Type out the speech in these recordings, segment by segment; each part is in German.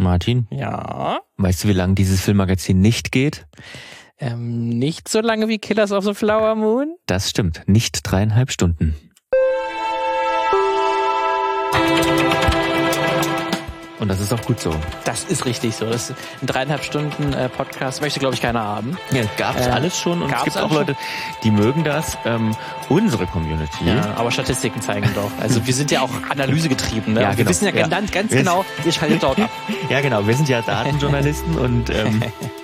Martin, Ja. weißt du, wie lange dieses Filmmagazin nicht geht? Ähm, nicht so lange wie Killers of the Flower Moon. Das stimmt, nicht dreieinhalb Stunden. Und das ist auch gut so. Das ist richtig so. Das ist ein dreieinhalb Stunden äh, Podcast möchte, glaube ich, keiner haben. Ja, gab es Äh, alles schon und es gibt auch Leute, die mögen das. Ähm, unsere Community. Ja, aber Statistiken zeigen doch. Also wir sind ja auch analysegetrieben. Ne? Ja, Wir genau. wissen ja, Ja. ganz, ganz Wir- genau, ihr schaltet dort ab. Ja, genau. Wir sind ja Datenjournalisten und, ähm,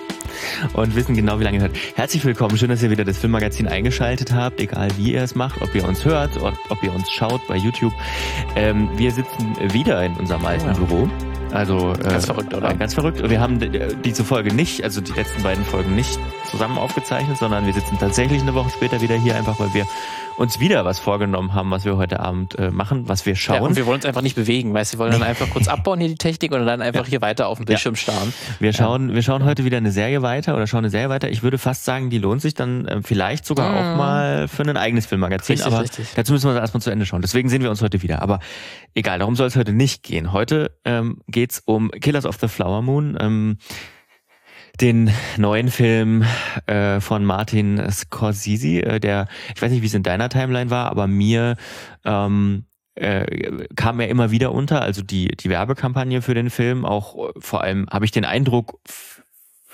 und wissen genau, wie lange es hat. Herzlich willkommen. Schön, dass ihr wieder das Filmmagazin eingeschaltet habt, egal wie ihr es macht, ob ihr uns hört, ob, ob ihr uns schaut bei YouTube. Ähm, wir sitzen wieder in unserem alten Ja. Büro. Also äh, Ganz verrückt, oder? Ganz verrückt. Wir haben äh, diese Folge nicht, also die letzten beiden Folgen nicht zusammen aufgezeichnet, sondern wir sitzen tatsächlich eine Woche später wieder hier, einfach weil wir uns wieder was vorgenommen haben, was wir heute Abend äh, machen, was wir Ja, schauen. und wir wollen uns einfach nicht bewegen, weißt du, wir wollen dann einfach kurz abbauen hier die Technik und dann einfach hier weiter auf dem Bildschirm starren. Wir schauen, wir schauen heute wieder eine Serie weiter oder schauen eine Serie weiter. Ich würde fast sagen, die lohnt sich dann äh, vielleicht sogar Mhm. auch mal für ein eigenes Filmmagazin. Richtig, aber richtig. dazu müssen wir erstmal zu Ende schauen. Deswegen sehen wir uns heute wieder. Aber egal, darum soll es heute nicht gehen. Heute ähm, geht's um Killers of the Flower Moon. Ähm, den neuen Film äh, von Martin Scorsese, äh, der, ich weiß nicht, wie es in deiner Timeline war, aber mir ähm, äh, kam er immer wieder unter, also die, die Werbekampagne für den Film, auch äh, vor allem habe ich den Eindruck,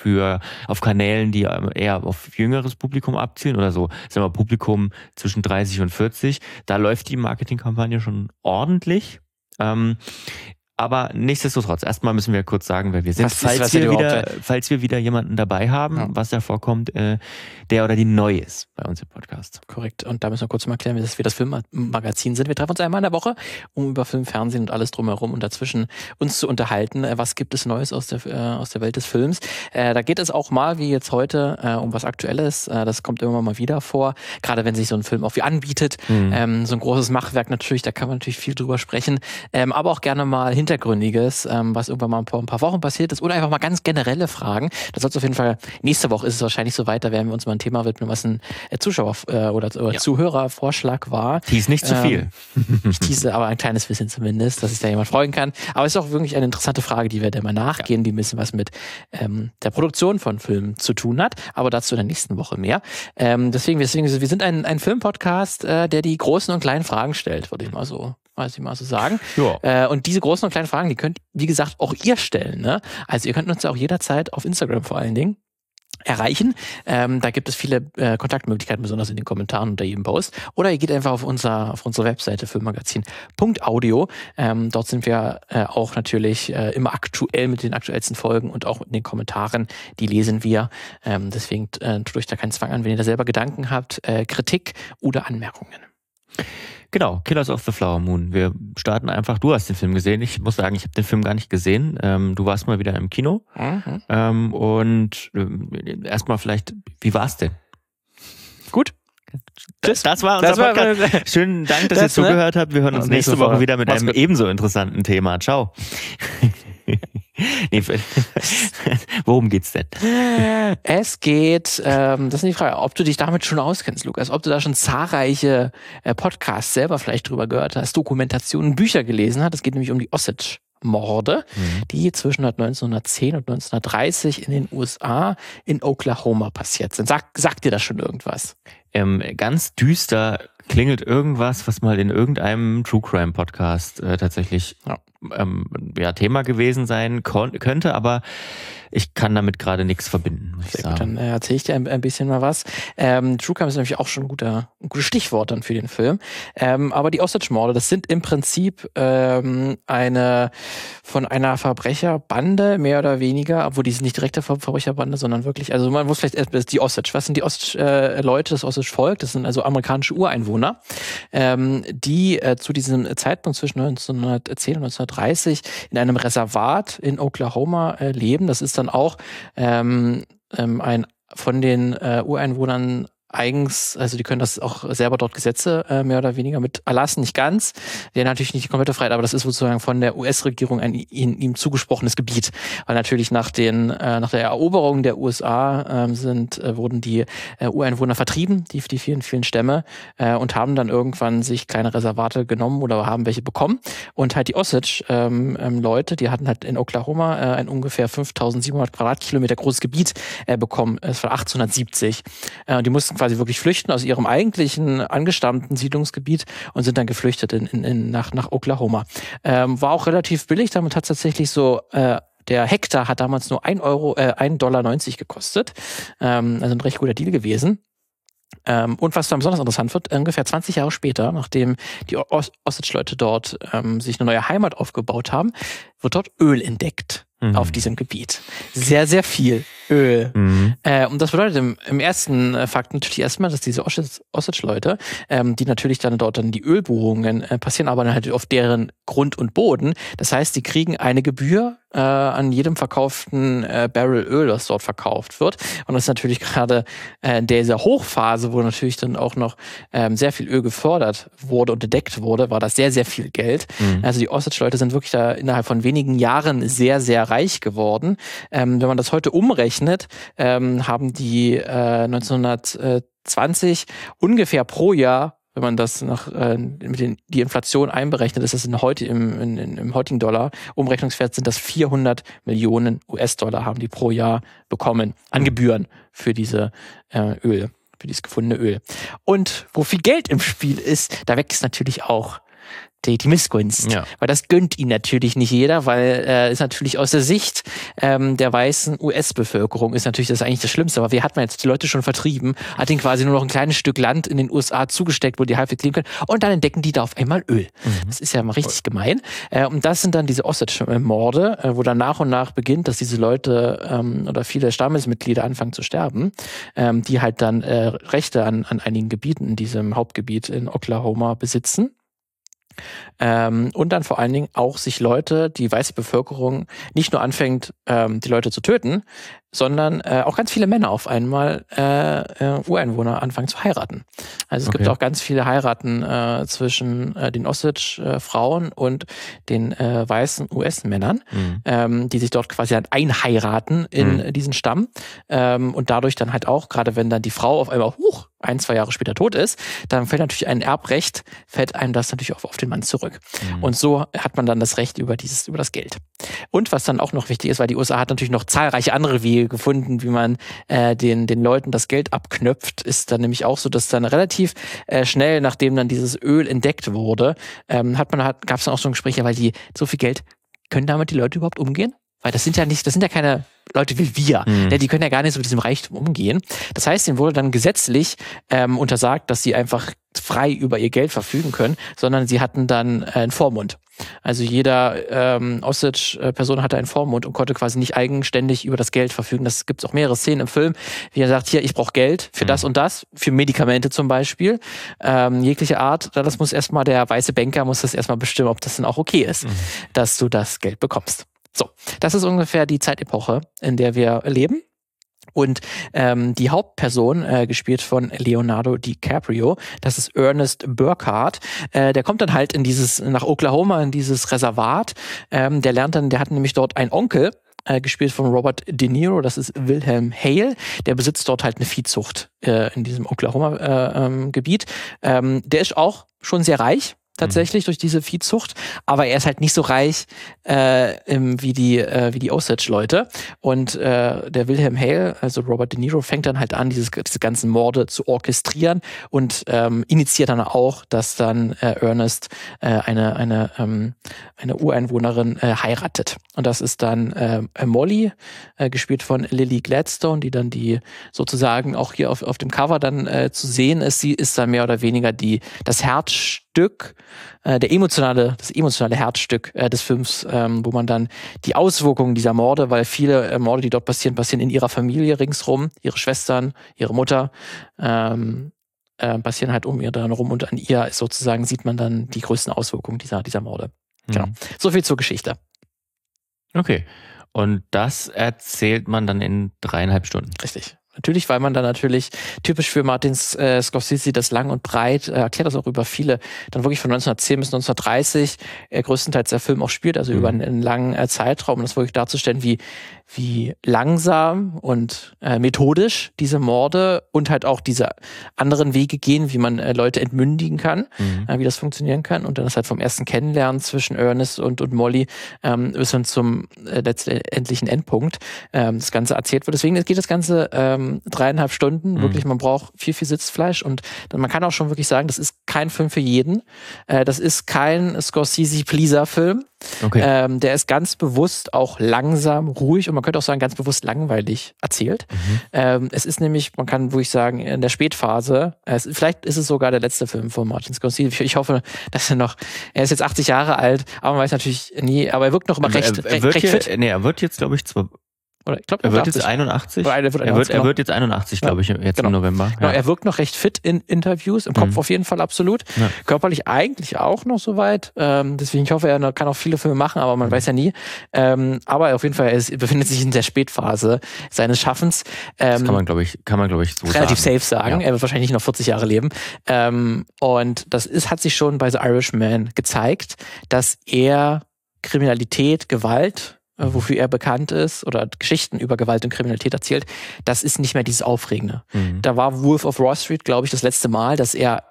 für auf Kanälen, die ähm, eher auf jüngeres Publikum abzielen oder so, sagen wir Publikum zwischen 30 und 40, da läuft die Marketingkampagne schon ordentlich. Ähm, aber nichtsdestotrotz, erstmal müssen wir kurz sagen, wer wir sind, Was ist- falls, was wir wieder, falls wir wieder jemanden dabei haben, Ja. was da vorkommt, äh, der oder die neu ist bei uns im Podcast. Korrekt. Und da müssen wir kurz mal erklären, dass wir das Filmmagazin sind. Wir treffen uns einmal in der Woche, um über Film, Fernsehen und alles drumherum und dazwischen uns zu unterhalten. Äh, Was gibt es Neues aus der, äh, aus der Welt des Films? Äh, da geht es auch mal, wie jetzt heute, äh, um was Aktuelles. Äh, das kommt immer mal wieder vor. Gerade wenn sich so ein Film auch wie anbietet. Mhm. Ähm, so ein großes Machwerk natürlich, da kann man natürlich viel drüber sprechen. Ähm, aber auch gerne mal Hintergründiges, ähm, was irgendwann mal vor ein paar Wochen passiert ist. Oder einfach mal ganz generelle Fragen. Das soll auf jeden Fall, nächste Woche ist es wahrscheinlich so weit, da werden wir uns mal ein Thema widmen, was ein äh, Zuschauer äh, oder, oder Ja. Zuhörervorschlag war. Die ist nicht zu Ähm, viel. Ich tease aber ein kleines bisschen zumindest, dass sich da jemand freuen kann. Aber es ist auch wirklich eine interessante Frage, die wir da mal nachgehen, die ein bisschen was mit ähm, der Produktion von Filmen zu tun hat. Aber dazu in der nächsten Woche mehr. Ähm, deswegen, deswegen, wir sind ein, ein Filmpodcast, äh, der die großen und kleinen Fragen stellt, würde ich mal so, weiß ich mal so sagen. Ja. Äh, und diese großen und kleinen Fragen, die könnt, wie gesagt, auch ihr stellen. Ne? Also ihr könnt uns ja auch jederzeit auf Instagram vor allen Dingen erreichen. Ähm, da gibt es viele äh, Kontaktmöglichkeiten, besonders in den Kommentaren unter jedem Post. Oder ihr geht einfach auf, unser, auf unsere Webseite filmmagazin.audio. Ähm, dort sind wir äh, auch natürlich äh, immer aktuell mit den aktuellsten Folgen und auch in den Kommentaren. Die lesen wir. Ähm, deswegen äh, tut euch da keinen Zwang an, wenn ihr da selber Gedanken habt, äh, Kritik oder Anmerkungen. Genau, Killers of the Flower Moon. Wir starten einfach. Du hast den Film gesehen. Ich muss sagen, ich habe den Film gar nicht gesehen. Ähm, du warst mal wieder im Kino. Mhm. Ähm, und ähm, erstmal vielleicht, wie war's denn? Gut. Das, das war unser Das war- Podcast. Schönen Dank, dass Das, ihr ne? zugehört habt. Wir hören uns nächste nächste Woche Woche. wieder mit Mach's einem gut. ebenso interessanten Thema. Ciao. Nee, worum geht's denn? Es geht, ähm, das ist die Frage, ob du dich damit schon auskennst, Lukas, ob du da schon zahlreiche äh, Podcasts selber vielleicht drüber gehört hast, Dokumentationen, Bücher gelesen hast. Es geht nämlich um die Osage-Morde, die zwischen 1910 und 1930 in den USA in Oklahoma passiert sind. Sag, sagt dir das schon irgendwas? Ähm, ganz düster klingelt irgendwas, was mal in irgendeinem True Crime Podcast äh, tatsächlich Ja. Ähm, ja, Thema gewesen sein könnte, aber ich kann damit gerade nichts verbinden, muss ich Sehr gut, sagen. dann äh, erzähle ich dir ein, ein bisschen mal was. Ähm, True Crime ist nämlich auch schon ein, guter, ein gutes Stichwort dann für den Film. Ähm, aber die Osage-Morde, das sind im Prinzip ähm, eine von einer Verbrecherbande, mehr oder weniger, obwohl die sind nicht direkte Ver Verbrecherbande, sondern wirklich, also man muss vielleicht erst die Osage. Was sind die Osage-Leute, das Osage-Volk? Das sind also amerikanische Ureinwohner, ähm, die äh, zu diesem Zeitpunkt zwischen 1910 und 1930 in einem Reservat in Oklahoma äh, leben. Das ist dann auch ähm, ähm, ein von den äh, Ureinwohnern eigens, also die können das auch selber dort Gesetze äh, mehr oder weniger mit erlassen, nicht ganz. Haben natürlich nicht die komplette Freiheit, aber das ist sozusagen von der US-Regierung ein ihm, ihm zugesprochenes Gebiet. Weil natürlich nach den, äh, nach der Eroberung der USA äh, sind, äh, wurden die äh, Ureinwohner vertrieben, die, die vielen, vielen Stämme, äh, und haben dann irgendwann sich kleine Reservate genommen oder haben welche bekommen. Und halt die Osage-Leute, ähm, ähm, die hatten halt in Oklahoma äh, ein ungefähr 5700 Quadratkilometer großes Gebiet äh, bekommen. Es war 1870. Äh, die mussten quasi wirklich flüchten aus ihrem eigentlichen angestammten Siedlungsgebiet und sind dann geflüchtet in, in, in, nach, nach Oklahoma. Ähm, war auch relativ billig, damit hat tatsächlich so äh, der Hektar hat damals nur 1 Euro, äh, 1,90 Dollar gekostet. Ähm, also ein recht guter Deal gewesen. Ähm, und was dann besonders interessant wird, ungefähr 20 Jahre später, nachdem die Osage-Leute dort ähm, sich eine neue Heimat aufgebaut haben, wird dort Öl entdeckt mhm. auf diesem Gebiet. Sehr, sehr viel Öl. Mhm. Äh, und das bedeutet im, im ersten äh, Fakt natürlich erstmal, dass diese Osage-Leute, ähm, die natürlich dann dort dann die Ölbohrungen äh, passieren, aber dann halt auf deren Grund und Boden. Das heißt, die kriegen eine Gebühr äh, an jedem verkauften äh, Barrel Öl, das dort verkauft wird. Und das ist natürlich gerade äh, in dieser Hochphase, wo natürlich dann auch noch ähm, sehr viel Öl gefördert wurde und entdeckt wurde, war das sehr, sehr viel Geld. Mhm. Also die Osage-Leute sind wirklich da innerhalb von wenigen Jahren sehr, sehr reich geworden. Ähm, wenn man das heute umrechnet, ähm, haben die äh, 1920 ungefähr pro Jahr wenn man das nach äh, mit den, die Inflation einberechnet, ist das in heute, im, in, im heutigen Dollar, Umrechnungswert sind das 400 Millionen US-Dollar haben die pro Jahr bekommen an mhm. Gebühren für diese äh, Öl, für dieses gefundene Öl. Und wo viel Geld im Spiel ist, da wächst natürlich auch die, die Missgunst. Ja. Weil das gönnt ihn natürlich nicht jeder, weil äh, ist natürlich aus der Sicht ähm, der weißen US-Bevölkerung ist natürlich das eigentlich das Schlimmste. Aber wir hatten jetzt die Leute schon vertrieben, hat ihnen quasi nur noch ein kleines Stück Land in den USA zugesteckt, wo die halbwegs leben können. Und dann entdecken die da auf einmal Öl. Mhm. Das ist ja mal richtig gemein. Äh, und das sind dann diese Osage-Morde, äh, wo dann nach und nach beginnt, dass diese Leute ähm, oder viele Stammesmitglieder anfangen zu sterben, ähm, die halt dann äh, Rechte an, an einigen Gebieten in diesem Hauptgebiet in Oklahoma besitzen. Ähm, und dann vor allen Dingen auch sich Leute, die weiße Bevölkerung nicht nur anfängt, ähm, die Leute zu töten, sondern äh, auch ganz viele Männer auf einmal äh, äh, Ureinwohner anfangen zu heiraten. Also es okay. gibt auch ganz viele Heiraten äh, zwischen äh, den Osage-Frauen und den äh, weißen US-Männern, mhm. ähm, die sich dort quasi halt einheiraten in mhm. diesen Stamm ähm, und dadurch dann halt auch, gerade wenn dann die Frau auf einmal hoch ein, zwei Jahre später tot ist, dann fällt natürlich ein Erbrecht, fällt einem das natürlich auch auf den Mann zurück. Mhm. Und so hat man dann das Recht über dieses, über das Geld. Und was dann auch noch wichtig ist, weil die USA hat natürlich noch zahlreiche andere Wege gefunden, wie man äh, den, den Leuten das Geld abknöpft, ist dann nämlich auch so, dass dann relativ äh, schnell, nachdem dann dieses Öl entdeckt wurde, ähm, hat man, hat, gab es dann auch so ein Gespräch, weil die so viel Geld, können damit die Leute überhaupt umgehen? Weil das sind ja nicht, das sind ja keine Leute wie wir. Mhm. Die können ja gar nicht so mit diesem Reichtum umgehen. Das heißt, ihnen wurde dann gesetzlich ähm, untersagt, dass sie einfach frei über ihr Geld verfügen können, sondern sie hatten dann äh, einen Vormund. Also jeder ähm, Osage-Person hatte einen Vormund und konnte quasi nicht eigenständig über das Geld verfügen. Das gibt es auch mehrere Szenen im Film, wie er sagt, hier, ich brauche Geld für mhm. das und das, für Medikamente zum Beispiel, ähm, jegliche Art. Das muss erstmal der weiße Banker muss das erstmal bestimmen, ob das dann auch okay ist, mhm. dass du das Geld bekommst. So, das ist ungefähr die Zeitepoche, in der wir leben. Und ähm, die Hauptperson, äh, gespielt von Leonardo DiCaprio, das ist Ernest Burkhardt, äh, der kommt dann halt in dieses, nach Oklahoma, in dieses Reservat. Ähm, der lernt dann, der hat nämlich dort einen Onkel, äh, gespielt von Robert De Niro, das ist Wilhelm Hale, der besitzt dort halt eine Viehzucht äh, in diesem Oklahoma-Gebiet. Äh, ähm, ähm, der ist auch schon sehr reich, tatsächlich mhm. durch diese Viehzucht, aber er ist halt nicht so reich äh, wie die äh, wie die Osage-Leute und äh, der Wilhelm Hale, also Robert De Niro, fängt dann halt an, dieses, diese ganzen Morde zu orchestrieren und ähm, initiiert dann auch, dass dann äh, Ernest äh, eine eine ähm, eine Ureinwohnerin äh, heiratet und das ist dann äh, Molly, äh, gespielt von Lily Gladstone, die dann die sozusagen auch hier auf, auf dem Cover dann äh, zu sehen ist. Sie ist dann mehr oder weniger die das Herz Stück, äh, der emotionale, das emotionale Herzstück äh, des Films, ähm, wo man dann die Auswirkungen dieser Morde, weil viele äh, Morde, die dort passieren, passieren in ihrer Familie ringsrum, ihre Schwestern, ihre Mutter, ähm, äh, passieren halt um ihr dann rum und an ihr sozusagen sieht man dann die größten Auswirkungen dieser, dieser Morde. Mhm. Genau. So viel zur Geschichte. Okay. Und das erzählt man dann in dreieinhalb Stunden. Richtig. Natürlich, weil man dann natürlich typisch für Martin äh, Scorsese das lang und breit äh, erklärt das auch über viele, dann wirklich von 1910 bis 1930 äh, größtenteils der Film auch spielt, also mhm. über einen, einen langen äh, Zeitraum, um das wirklich darzustellen, wie wie langsam und äh, methodisch diese Morde und halt auch diese anderen Wege gehen, wie man äh, Leute entmündigen kann, mhm. äh, wie das funktionieren kann. Und dann ist halt vom ersten Kennenlernen zwischen Ernest und, und Molly ähm, bis hin zum äh, letztendlichen Endpunkt ähm, das Ganze erzählt wird. Deswegen geht das Ganze ähm, dreieinhalb Stunden. Mhm. Wirklich, man braucht viel, viel Sitzfleisch und dann, man kann auch schon wirklich sagen, das ist kein Film für jeden. Äh, das ist kein Scorsese-Pleaser-Film. Okay. Ähm, der ist ganz bewusst auch langsam, ruhig und man könnte auch sagen, ganz bewusst langweilig erzählt. Mhm. Ähm, es ist nämlich, man kann wirklich sagen, in der Spätphase, es, vielleicht ist es sogar der letzte Film von Martin Scorsese. Ich hoffe, dass er noch, er ist jetzt 80 Jahre alt, aber man weiß natürlich nie, aber er wirkt noch immer recht, er, er recht, recht fit. Nee, er wird jetzt, glaube ich, zwar oder ich glaube, er wird jetzt 81. Oder er, wird, er, wird, genau. er wird jetzt 81, glaube ich, jetzt genau. im November. Genau, er wirkt noch recht fit in Interviews, im Kopf mhm. auf jeden Fall absolut. Ja. Körperlich eigentlich auch noch soweit. Ähm, deswegen, ich hoffe, er kann auch viele Filme machen, aber man mhm. weiß ja nie. Ähm, aber auf jeden Fall, er ist, befindet sich in der Spätphase seines Schaffens. Ähm, das kann man, glaube ich, kann man, glaube ich, so relativ sagen. safe sagen. Ja. Er wird wahrscheinlich noch 40 Jahre leben. Ähm, und das ist, hat sich schon bei The Irishman gezeigt, dass er Kriminalität, Gewalt wofür er bekannt ist oder Geschichten über Gewalt und Kriminalität erzählt, das ist nicht mehr dieses Aufregende. Mhm. Da war Wolf of Wall Street, glaube ich, das letzte Mal, dass er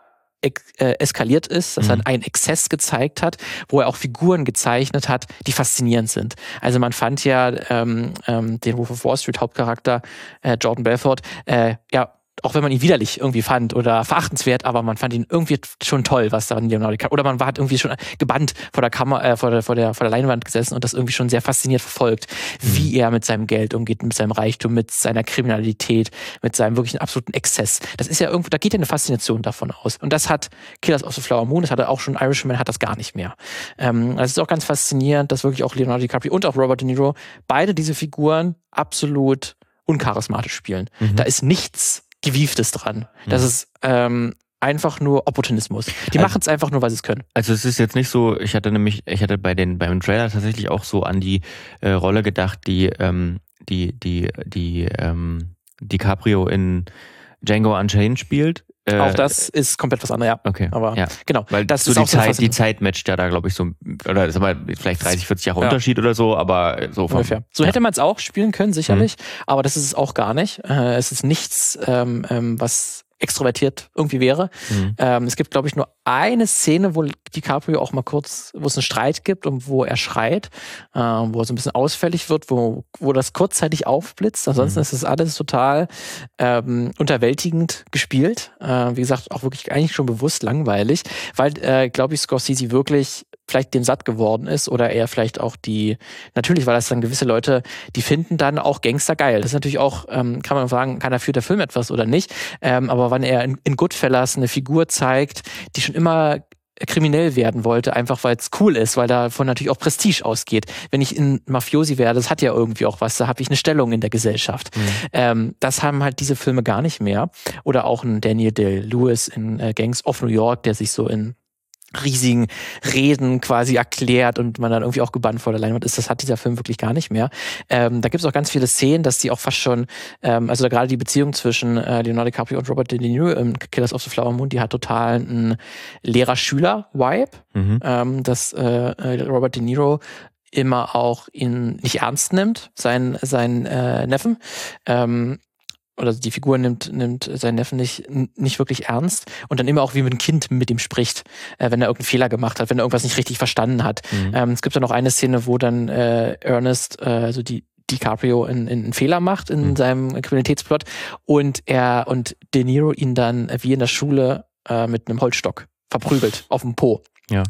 äh, eskaliert ist, dass mhm. er einen Exzess gezeigt hat, wo er auch Figuren gezeichnet hat, die faszinierend sind. Also man fand ja ähm, ähm, den Wolf of Wall Street Hauptcharakter äh, Jordan Belfort äh, ja auch wenn man ihn widerlich irgendwie fand oder verachtenswert, aber man fand ihn irgendwie schon toll, was da in Leonardo DiCaprio, oder man war halt irgendwie schon gebannt vor der Kamera, äh, vor der, vor der, vor der Leinwand gesessen und das irgendwie schon sehr fasziniert verfolgt, mhm. wie er mit seinem Geld umgeht, mit seinem Reichtum, mit seiner Kriminalität, mit seinem wirklichen absoluten Exzess. Das ist ja irgendwo, da geht ja eine Faszination davon aus. Und das hat Killers of the Flower Moon, das hat er auch schon, Irishman hat das gar nicht mehr. Ähm, das ist auch ganz faszinierend, dass wirklich auch Leonardo DiCaprio und auch Robert De Niro beide diese Figuren absolut uncharismatisch spielen. Mhm. Da ist nichts Gewieftes dran. Das mhm. ist ähm, einfach nur Opportunismus. Die also, machen es einfach nur, weil sie es können. Also es ist jetzt nicht so, ich hatte nämlich, ich hatte bei den beim Trailer tatsächlich auch so an die äh, Rolle gedacht, die ähm, die die die ähm, DiCaprio in Django Unchained spielt. Äh, auch das ist komplett was anderes, ja. Okay. Aber ja. genau. Weil das so ist die Zeit, die Zeit matcht ja da, glaube ich, so, oder sag mal, vielleicht 30, 40 Jahre ja. Unterschied oder so, aber so vom, Ungefähr. So ja. hätte man es auch spielen können, sicherlich, mhm. aber das ist es auch gar nicht. Äh, es ist nichts, ähm, ähm, was extrovertiert irgendwie wäre. Mhm. Ähm, es gibt, glaube ich, nur eine Szene, wo DiCaprio auch mal kurz, wo es einen Streit gibt und wo er schreit, äh, wo er so ein bisschen ausfällig wird, wo, wo das kurzzeitig aufblitzt. Ansonsten mhm. ist das alles total ähm, unterwältigend gespielt. Äh, wie gesagt, auch wirklich eigentlich schon bewusst langweilig, weil, äh, glaube ich, Scorsese wirklich vielleicht dem satt geworden ist oder er vielleicht auch die, natürlich, weil das dann gewisse Leute, die finden dann auch Gangster geil. Das ist natürlich auch, ähm, kann man sagen, kann dafür der Film etwas oder nicht. Ähm, aber wenn er in, in Goodfellas eine Figur zeigt, die schon immer kriminell werden wollte, einfach weil es cool ist, weil davon natürlich auch Prestige ausgeht. Wenn ich in Mafiosi werde, das hat ja irgendwie auch was, da habe ich eine Stellung in der Gesellschaft. Mhm. Ähm, das haben halt diese Filme gar nicht mehr. Oder auch ein Daniel Day-Lewis in äh, Gangs of New York, der sich so in riesigen Reden quasi erklärt und man dann irgendwie auch gebannt vor der Leinwand ist. Das hat dieser Film wirklich gar nicht mehr. Ähm, da gibt es auch ganz viele Szenen, dass die auch fast schon, ähm, also gerade die Beziehung zwischen äh, Leonardo DiCaprio und Robert De Niro im Killers of the Flower Moon, die hat total einen Lehrer-Schüler-Vibe, mhm. ähm, dass äh, äh Robert De Niro immer auch ihn nicht ernst nimmt, seinen, seinen äh, Neffen. Ähm, oder die Figur nimmt, nimmt seinen Neffen nicht, nicht wirklich ernst und dann immer auch wie mit einem Kind mit ihm spricht, äh, wenn er irgendeinen Fehler gemacht hat, wenn er irgendwas nicht richtig verstanden hat. Mhm. Ähm, es gibt dann noch eine Szene, wo dann äh, Ernest, äh, also die DiCaprio einen, einen Fehler macht in mhm. seinem Kriminalitätsplot und er und De Niro ihn dann wie in der Schule äh, mit einem Holzstock verprügelt auf dem Po ja.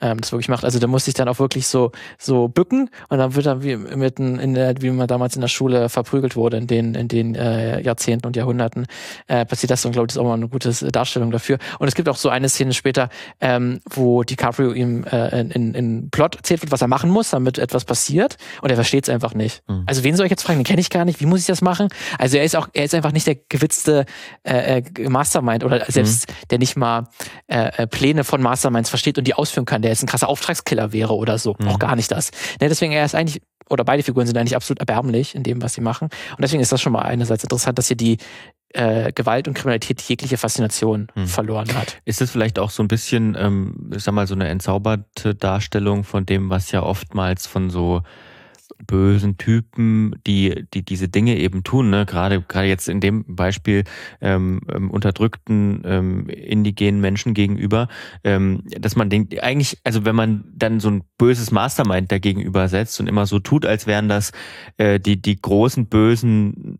ähm, das wirklich macht. Also da musste ich dann auch wirklich so, so bücken und dann wird er wie, mitten in der, wie man damals in der Schule verprügelt wurde in den, in den äh, Jahrzehnten und Jahrhunderten, äh, passiert das und glaube ich, ist auch mal eine gute Darstellung dafür. Und es gibt auch so eine Szene später, ähm, wo DiCaprio ihm äh, in, in Plot erzählt wird, was er machen muss, damit etwas passiert und er versteht es einfach nicht. Mhm. Also wen soll ich jetzt fragen? Den kenne ich gar nicht. Wie muss ich das machen? Also er ist auch, er ist einfach nicht der gewitzte äh, äh Mastermind oder selbst mhm. der nicht mal äh, äh, Pläne von Masterminds versteht und die ausführen kann, der jetzt ein krasser Auftragskiller wäre oder so. Mhm. Auch gar nicht das. Ne, deswegen, er ist eigentlich oder beide Figuren sind eigentlich absolut erbärmlich in dem, was sie machen. Und deswegen ist das schon mal einerseits interessant, dass hier die äh, Gewalt und Kriminalität jegliche Faszination hm. verloren hat. Ist es vielleicht auch so ein bisschen, ähm, ich sag mal, so eine entzauberte Darstellung von dem, was ja oftmals von so bösen Typen, die, die diese Dinge eben tun, ne? gerade, gerade jetzt in dem Beispiel ähm, ähm, unterdrückten ähm, indigenen Menschen gegenüber, ähm, dass man denkt, eigentlich, also wenn man dann so ein böses Mastermind dagegenüber setzt und immer so tut, als wären das äh, die, die großen, bösen,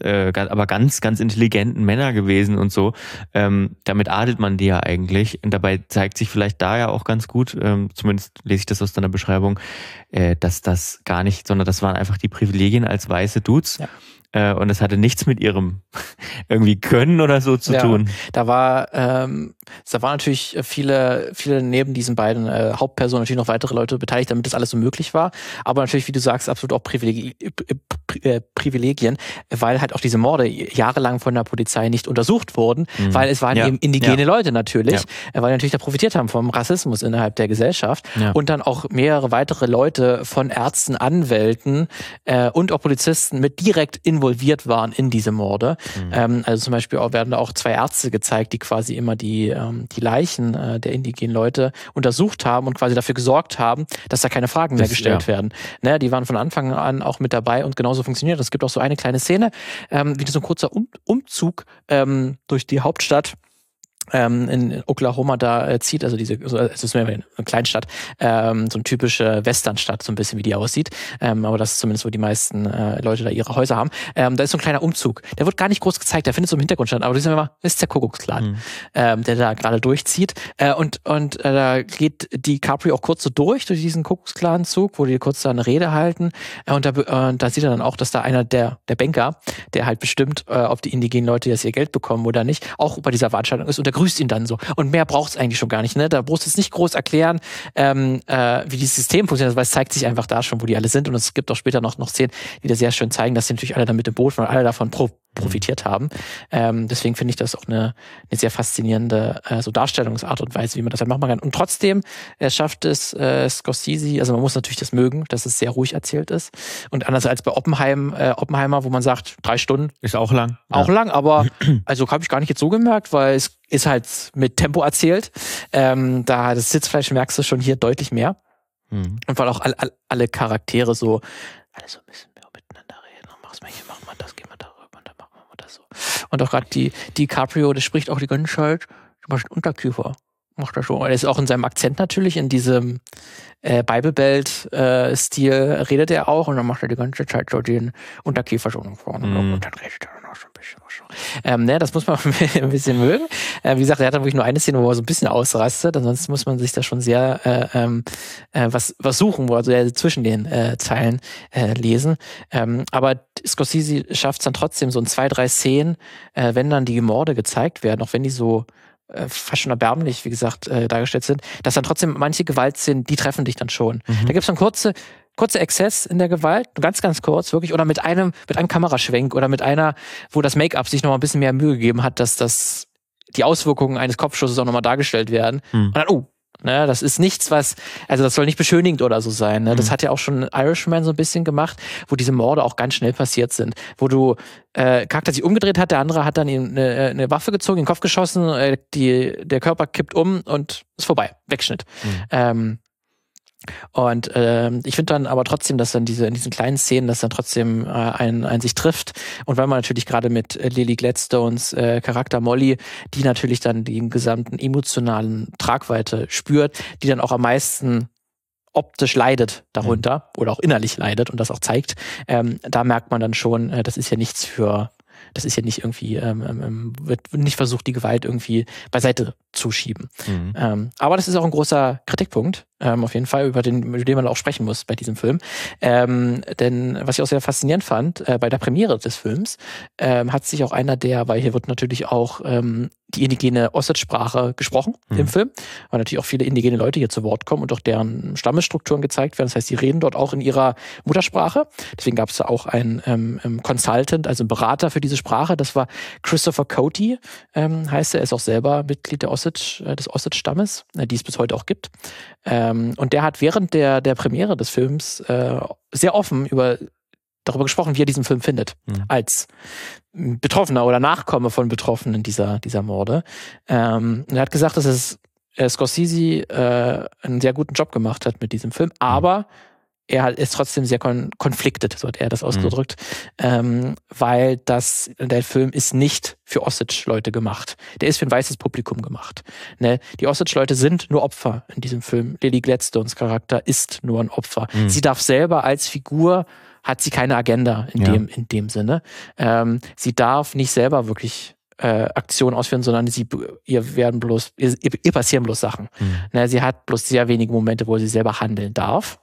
äh, aber ganz, ganz intelligenten Männer gewesen und so, ähm, damit adelt man die ja eigentlich. Und dabei zeigt sich vielleicht da ja auch ganz gut, ähm, zumindest lese ich das aus deiner Beschreibung, äh, dass das gar nicht sondern das waren einfach die Privilegien als weiße Dudes. Ja. Äh, und es hatte nichts mit ihrem irgendwie Können oder so zu ja, tun. Da war, ähm, da waren natürlich viele, viele neben diesen beiden äh, Hauptpersonen natürlich noch weitere Leute beteiligt, damit das alles so möglich war. Aber natürlich, wie du sagst, absolut auch Privilegien, äh, Privilegien, weil halt auch diese Morde jahrelang von der Polizei nicht untersucht wurden, mhm. weil es waren ja. eben indigene ja. Leute natürlich, weil die natürlich da profitiert haben vom Rassismus innerhalb der Gesellschaft und dann auch mehrere weitere Leute von Ärzten, Anwälten äh, und auch Polizisten mit direkt in involviert waren in diese Morde. Mhm. Ähm, also zum Beispiel auch, werden da auch zwei Ärzte gezeigt, die quasi immer die, ähm, die Leichen äh, der indigenen Leute untersucht haben und quasi dafür gesorgt haben, dass da keine Fragen das, mehr gestellt ja. werden. Ne, die waren von Anfang an auch mit dabei und genauso funktioniert. Es gibt auch so eine kleine Szene, ähm, wie so ein kurzer um Umzug ähm, durch die Hauptstadt ähm, in Oklahoma da äh, zieht, also diese, also es ist mehr eine Kleinstadt, ähm, so eine typische Westernstadt, so ein bisschen wie die aussieht, ähm, aber das ist zumindest, wo die meisten äh, Leute da ihre Häuser haben. Ähm, da ist so ein kleiner Umzug, der wird gar nicht groß gezeigt, der findet so im Hintergrund statt, aber das ist der Kuckucksklan, mhm. ähm, der da gerade durchzieht. Äh, und, und äh, da geht die Capri auch kurz so durch, durch diesen Kuckucksklan-Zug, wo die kurz da eine Rede halten. Äh, und da, äh, da sieht er dann auch, dass da einer der, der Banker, der halt bestimmt, äh, ob die indigenen Leute jetzt ihr Geld bekommen oder nicht, auch bei dieser Veranstaltung ist. Und der grüßt ihn dann so. Und mehr braucht es eigentlich schon gar nicht. Ne? Da brauchst du es nicht groß erklären, ähm, äh, wie dieses System funktioniert, weil es zeigt sich einfach da schon, wo die alle sind. Und es gibt auch später noch, noch Szenen, die da sehr schön zeigen, dass sie natürlich alle damit im Boot waren, alle davon pro profitiert haben. Ähm, deswegen finde ich das auch eine, eine sehr faszinierende äh, so Darstellungsart und Weise, wie man das halt machen kann. Und trotzdem äh, schafft es äh, Scorsese, also man muss natürlich das mögen, dass es sehr ruhig erzählt ist. Und anders als bei Oppenheim, äh, Oppenheimer, wo man sagt, drei Stunden. Ist auch lang. Auch ja. lang, aber also habe ich gar nicht jetzt so gemerkt, weil es ist halt mit Tempo erzählt. Ähm, da das Sitzfleisch merkst du schon hier deutlich mehr. Mhm. Und weil auch all, all, alle Charaktere so, alle so ein bisschen mehr miteinander reden. Mach's mal hier, mach mal das, geh mal darüber und dann machen wir mal das so. Und auch gerade die, die Caprio, das spricht auch die ganze Zeit, zum Beispiel Unterkiefer. Macht er schon. Er ist auch in seinem Akzent natürlich, in diesem äh, Bible Belt-Stil äh, redet er auch und dann macht er die ganze Zeit so den Unterkiefer schon vorne mm. und dann redet er auch so ein bisschen. Ähm, ne, das muss man ein bisschen mögen. Äh, wie gesagt, er hat dann wirklich nur eine Szene, wo er so ein bisschen ausrastet. Ansonsten muss man sich da schon sehr äh, ähm, äh, was, was suchen, wo also zwischen den äh, Zeilen äh, lesen. Ähm, aber Scorsese schafft es dann trotzdem so in zwei, drei Szenen, äh, wenn dann die Morde gezeigt werden, auch wenn die so fast schon erbärmlich, wie gesagt, äh, dargestellt sind, dass dann trotzdem manche Gewaltszenen, die treffen dich dann schon. Mhm. Da gibt es dann kurze, kurze Exzess in der Gewalt, ganz, ganz kurz, wirklich, oder mit einem, mit einem Kameraschwenk oder mit einer, wo das Make-up sich noch mal ein bisschen mehr Mühe gegeben hat, dass das die Auswirkungen eines Kopfschusses auch nochmal dargestellt werden. Mhm. Und dann, oh, Ne, das ist nichts, was, also das soll nicht beschönigend oder so sein. Ne? Das mhm. hat ja auch schon Irishman so ein bisschen gemacht, wo diese Morde auch ganz schnell passiert sind. Wo du äh, Charakter sich umgedreht hat, der andere hat dann eine, äh, eine Waffe gezogen, in den Kopf geschossen, äh, die, der Körper kippt um und ist vorbei. Wegschnitt. Mhm. Ähm, und ähm, ich finde dann aber trotzdem, dass dann diese in diesen kleinen Szenen, dass dann trotzdem äh, ein, ein sich trifft. Und weil man natürlich gerade mit äh, Lily Gladstones äh, Charakter Molly, die natürlich dann den gesamten emotionalen Tragweite spürt, die dann auch am meisten optisch leidet darunter mhm. oder auch innerlich leidet und das auch zeigt, ähm, da merkt man dann schon, äh, das ist ja nichts für, das ist ja nicht irgendwie, ähm, ähm, ähm wird nicht versucht, die Gewalt irgendwie beiseite zu schieben. Mhm. Ähm, aber das ist auch ein großer Kritikpunkt, ähm, auf jeden Fall, über den, über den man auch sprechen muss bei diesem Film. Ähm, denn was ich auch sehr faszinierend fand, äh, bei der Premiere des Films ähm, hat sich auch einer der, weil hier wird natürlich auch ähm, die indigene Osset-Sprache gesprochen mhm. im Film, weil natürlich auch viele indigene Leute hier zu Wort kommen und auch deren Stammesstrukturen gezeigt werden. Das heißt, die reden dort auch in ihrer Muttersprache. Deswegen gab es da auch einen ähm, ähm, Consultant, also einen Berater für diese Sprache. Das war Christopher Coty, ähm, heißt er. Er ist auch selber Mitglied der Osset, äh, des Osset-Stammes, äh, die es bis heute auch gibt. Ähm, Ähm, und der hat während der, der Premiere des Films äh, sehr offen über darüber gesprochen, wie er diesen Film findet, mhm. als Betroffener oder Nachkomme von Betroffenen dieser, dieser Morde. Ähm, er hat gesagt, dass es äh, Scorsese äh, einen sehr guten Job gemacht hat mit diesem Film, mhm. Er ist trotzdem sehr kon konfliktet, so hat er das mhm. ausgedrückt, mhm. ähm, weil das, der Film ist nicht für Osage-Leute gemacht. Der ist für ein weißes Publikum gemacht. Ne? Die Osage-Leute sind nur Opfer in diesem Film. Lily Gladstones Charakter ist nur ein Opfer. Mhm. Sie darf selber als Figur hat sie keine Agenda in, ja. dem, in dem Sinne. Ähm, sie darf nicht selber wirklich äh, Aktionen ausführen, sondern sie, ihr werden bloß, ihr, ihr passieren bloß Sachen. Mhm. Ne, sie hat bloß sehr wenige Momente, wo sie selber handeln darf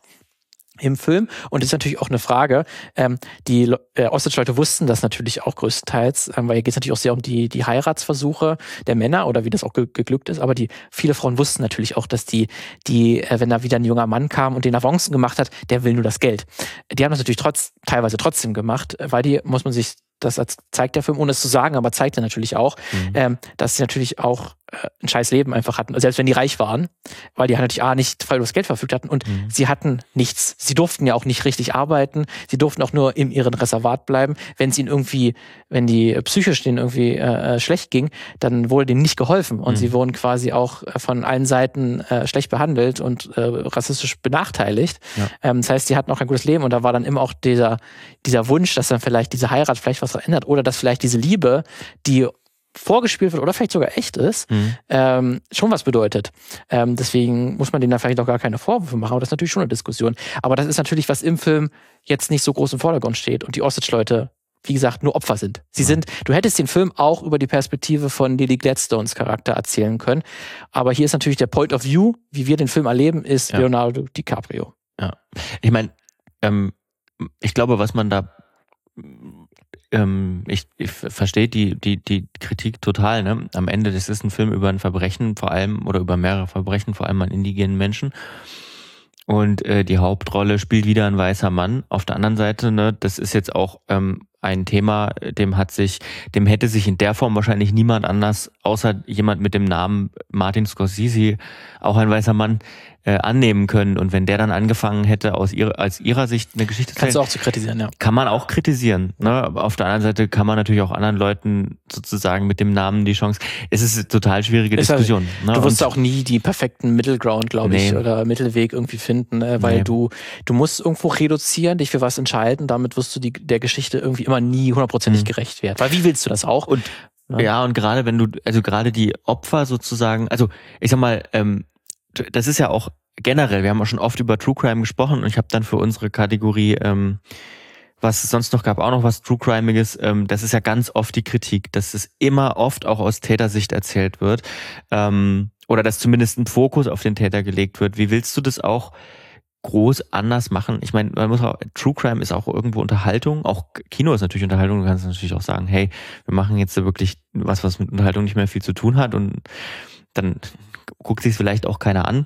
im Film. Und das ist natürlich auch eine Frage. Ähm, die äh, Ostage-Leute wussten das natürlich auch größtenteils, ähm, weil hier geht es natürlich auch sehr um die, die Heiratsversuche der Männer oder wie das auch ge geglückt ist. Aber die viele Frauen wussten natürlich auch, dass die, die, äh, wenn da wieder ein junger Mann kam und den Avancen gemacht hat, der will nur das Geld. Die haben das natürlich trotz, teilweise trotzdem gemacht, weil die, muss man sich das zeigt der Film, ohne es zu sagen, aber zeigt er natürlich auch, mhm. ähm, dass sie natürlich auch ein scheiß Leben einfach hatten, selbst wenn die reich waren, weil die halt natürlich A, nicht frei übers Geld verfügt hatten und mhm. sie hatten nichts. Sie durften ja auch nicht richtig arbeiten, sie durften auch nur in ihrem Reservat bleiben. Wenn es ihnen irgendwie, wenn die psychisch denen irgendwie äh, äh, schlecht ging, dann wurde denen nicht geholfen und mhm. sie wurden quasi auch äh, von allen Seiten äh, schlecht behandelt und äh, rassistisch benachteiligt. Ja. Ähm, das heißt, sie hatten auch ein gutes Leben und da war dann immer auch dieser, dieser Wunsch, dass dann vielleicht diese Heirat vielleicht was verändert oder dass vielleicht diese Liebe, die vorgespielt wird oder vielleicht sogar echt ist, mhm. ähm, schon was bedeutet. Ähm, deswegen muss man denen da vielleicht auch gar keine Vorwürfe machen, aber das ist natürlich schon eine Diskussion. Aber das ist natürlich, was im Film jetzt nicht so groß im Vordergrund steht und die Osage-Leute, wie gesagt, nur Opfer sind. Sie mhm. sind, du hättest den Film auch über die Perspektive von Lily Gladstones Charakter erzählen können, aber hier ist natürlich der Point of View, wie wir den Film erleben, ist ja. Leonardo DiCaprio. Ja, ich meine, ähm, ich glaube, was man da ähm, ich, ich verstehe die, die, die Kritik total. Ne? Am Ende, das ist ein Film über ein Verbrechen, vor allem, oder über mehrere Verbrechen, vor allem an indigenen Menschen. Und äh, die Hauptrolle spielt wieder ein weißer Mann. Auf der anderen Seite, ne, das ist jetzt auch ähm, ein Thema, dem hat sich, dem hätte sich in der Form wahrscheinlich niemand anders, außer jemand mit dem Namen Martin Scorsese, auch ein weißer Mann, äh, annehmen können. Und wenn der dann angefangen hätte, aus ihrer, als ihrer Sicht eine Geschichte zu Kannst du auch zu kritisieren, ja. Kann man auch kritisieren. Ne? Aber auf der anderen Seite kann man natürlich auch anderen Leuten sozusagen mit dem Namen die Chance. Es ist eine total schwierige ist Diskussion. Also, ne? Du wirst auch nie die perfekten Mittelground, glaube nee. ich, oder Mittelweg irgendwie finden, äh, weil nee. du, du musst irgendwo reduzieren, dich für was entscheiden. Damit wirst du die, der Geschichte irgendwie immer nie hundertprozentig mhm. gerecht werden. Weil wie willst du das auch? Und ja. ja, und gerade wenn du, also gerade die Opfer sozusagen, also ich sag mal, ähm, das ist ja auch generell, wir haben auch schon oft über True Crime gesprochen und ich habe dann für unsere Kategorie, ähm, was es sonst noch gab, auch noch was True Crimeiges, ähm, das ist ja ganz oft die Kritik, dass es immer oft auch aus Tätersicht erzählt wird ähm, oder dass zumindest ein Fokus auf den Täter gelegt wird. Wie willst du das auch groß anders machen? Ich meine, man muss auch, True Crime ist auch irgendwo Unterhaltung, auch Kino ist natürlich Unterhaltung, du kannst natürlich auch sagen, hey, wir machen jetzt wirklich was, was mit Unterhaltung nicht mehr viel zu tun hat und dann guckt sich vielleicht auch keiner an.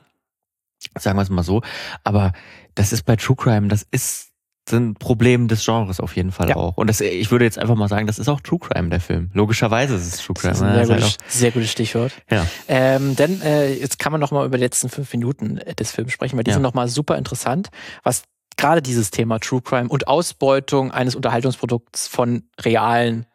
Sagen wir es mal so. Aber das ist bei True Crime, das ist ein Problem des Genres auf jeden Fall ja. auch. Und das, ich würde jetzt einfach mal sagen, das ist auch True Crime, der Film. Logischerweise ist es True Crime. Das ist ein sehr, sehr, gutes, halt sehr gutes Stichwort. Ja. Ähm, denn äh, jetzt kann man noch mal über die letzten fünf Minuten des Films sprechen, weil die ja. sind noch mal super interessant, was gerade dieses Thema True Crime und Ausbeutung eines Unterhaltungsprodukts von realen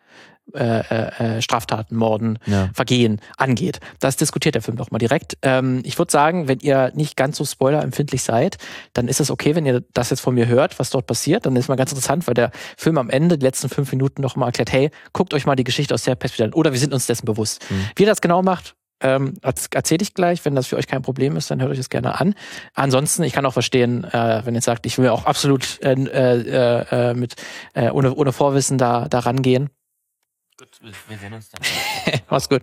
äh, äh, äh, Straftaten, Morden, ja. Vergehen angeht. Das diskutiert der Film doch mal direkt. Ähm, ich würde sagen, wenn ihr nicht ganz so spoilerempfindlich seid, dann ist es okay, wenn ihr das jetzt von mir hört, was dort passiert. Dann ist mal ganz interessant, weil der Film am Ende, die letzten fünf Minuten, noch mal erklärt, hey, guckt euch mal die Geschichte aus der Perspektive an. Oder wir sind uns dessen bewusst. Mhm. Wie er das genau macht, ähm, erzähle ich gleich. Wenn das für euch kein Problem ist, dann hört euch das gerne an. Ansonsten, ich kann auch verstehen, äh, wenn ihr sagt, ich will auch absolut äh, äh, mit äh, ohne, ohne Vorwissen da, da rangehen. Gut, wir sehen uns dann. Mach's gut.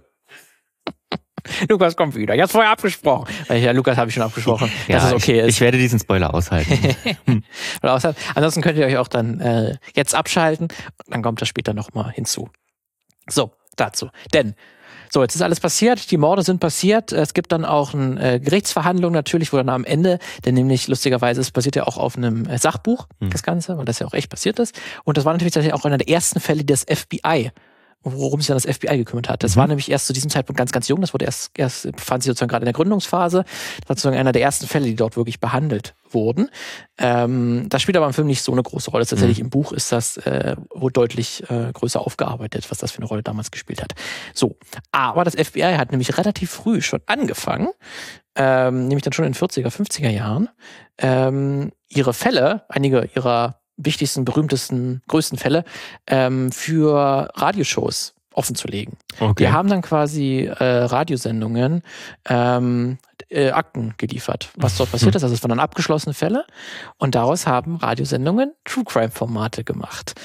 Lukas kommt wieder. Jetzt vorher abgesprochen. Ja, Lukas habe ich schon abgesprochen, ja, dass es okay ist. Ich werde diesen Spoiler aushalten. aushalten. Ansonsten könnt ihr euch auch dann äh, jetzt abschalten. Dann kommt das später nochmal hinzu. So, dazu. Denn so, jetzt ist alles passiert, die Morde sind passiert. Es gibt dann auch eine äh, Gerichtsverhandlung natürlich, wo dann am Ende, denn nämlich lustigerweise, es basiert ja auch auf einem äh, Sachbuch, hm. das Ganze, weil das ja auch echt passiert ist. Und das war natürlich tatsächlich auch einer der ersten Fälle, die das FBI worum sich dann das FBI gekümmert hat. Das Mhm. war nämlich erst zu diesem Zeitpunkt ganz, ganz jung. Das wurde erst, erst befand sich sozusagen gerade in der Gründungsphase. Das war sozusagen einer der ersten Fälle, die dort wirklich behandelt wurden. Ähm, das spielt aber im Film nicht so eine große Rolle. Tatsächlich im Buch ist das äh, wohl deutlich äh, größer aufgearbeitet, was das für eine Rolle damals gespielt hat. So, aber das FBI hat nämlich relativ früh schon angefangen, ähm, nämlich dann schon in den 40er, 50er Jahren, ähm, ihre Fälle, einige ihrer wichtigsten, berühmtesten, größten Fälle ähm, für Radioshows offenzulegen. Okay. Wir haben dann quasi äh, Radiosendungen, ähm, äh, Akten geliefert, was dort passiert ist. Also es waren dann abgeschlossene Fälle und daraus haben Radiosendungen True Crime Formate gemacht.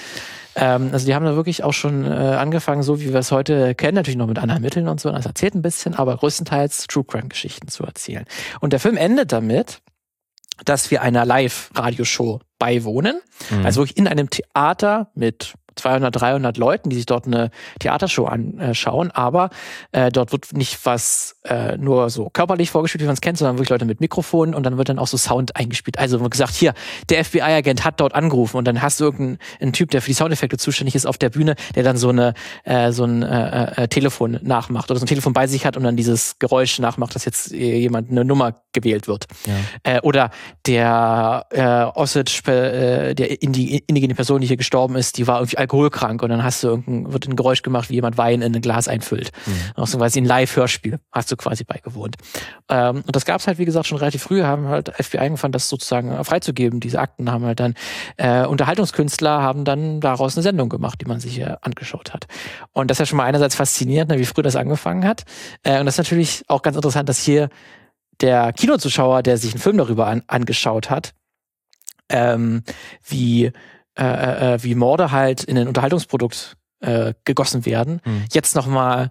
Ähm, also die haben da wirklich auch schon äh, angefangen, so wie wir es heute kennen, natürlich noch mit anderen Mitteln und so. Das erzählt ein bisschen, aber größtenteils True Crime Geschichten zu erzählen. Und der Film endet damit, dass wir einer Live-Radioshow beiwohnen. Mhm. Also wirklich in einem Theater mit 200, 300 Leuten, die sich dort eine Theatershow anschauen, aber äh, dort wird nicht was äh, nur so körperlich vorgespielt, wie man es kennt, sondern wirklich Leute mit Mikrofonen und dann wird dann auch so Sound eingespielt. Also wird gesagt, hier, der FBI-Agent hat dort angerufen und dann hast du irgendeinen einen Typ, der für die Soundeffekte zuständig ist auf der Bühne, der dann so eine äh, so ein äh, äh, Telefon nachmacht oder so ein Telefon bei sich hat und dann dieses Geräusch nachmacht, dass jetzt jemand eine Nummer gewählt wird. ja. Äh, oder der äh, Osage, äh, der indi indigene Person, die hier gestorben ist, die war irgendwie alkoholkrank und dann hast du irgendein, wird ein Geräusch gemacht, wie jemand Wein in ein Glas einfüllt. Mhm. Auch so quasi ein Live-Hörspiel hast du quasi beigewohnt. Ähm, und das gab es halt, wie gesagt, schon relativ früh, haben halt FBI angefangen, das sozusagen freizugeben. Diese Akten haben halt dann äh, Unterhaltungskünstler haben dann daraus eine Sendung gemacht, die man sich äh, angeschaut hat. Und das ist ja schon mal einerseits faszinierend, ne, wie früh das angefangen hat. Äh, und das ist natürlich auch ganz interessant, dass hier der Kinozuschauer, der sich einen Film darüber an, angeschaut hat, ähm, wie, äh, äh, wie Morde halt in ein Unterhaltungsprodukt äh, gegossen werden, Mhm. jetzt nochmal